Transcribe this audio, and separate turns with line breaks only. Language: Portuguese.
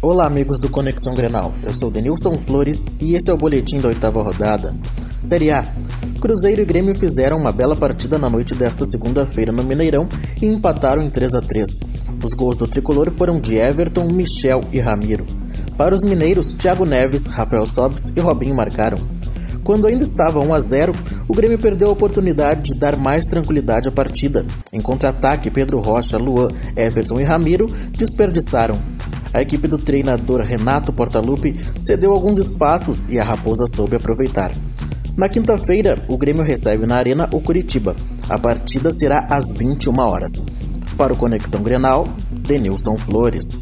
Olá, amigos do Conexão Grenal. Eu sou Denilson Flores e esse é o boletim da oitava rodada. Série A. Cruzeiro e Grêmio fizeram uma bela partida na noite desta segunda-feira no Mineirão e empataram em 3 a 3. Os gols do tricolor foram de Everton, Michel e Ramiro. Para os mineiros, Thiago Neves, Rafael Sobis e Robinho marcaram. Quando ainda estava 1 a 0, o Grêmio perdeu a oportunidade de dar mais tranquilidade à partida. Em contra-ataque, Pedro Rocha, Luan, Everton e Ramiro desperdiçaram. A equipe do treinador Renato Portaluppi cedeu alguns espaços e a Raposa soube aproveitar. Na quinta-feira, o Grêmio recebe na Arena o Curitiba. A partida será às 21 horas. Para o Conexão Grenal, Denilson Flores.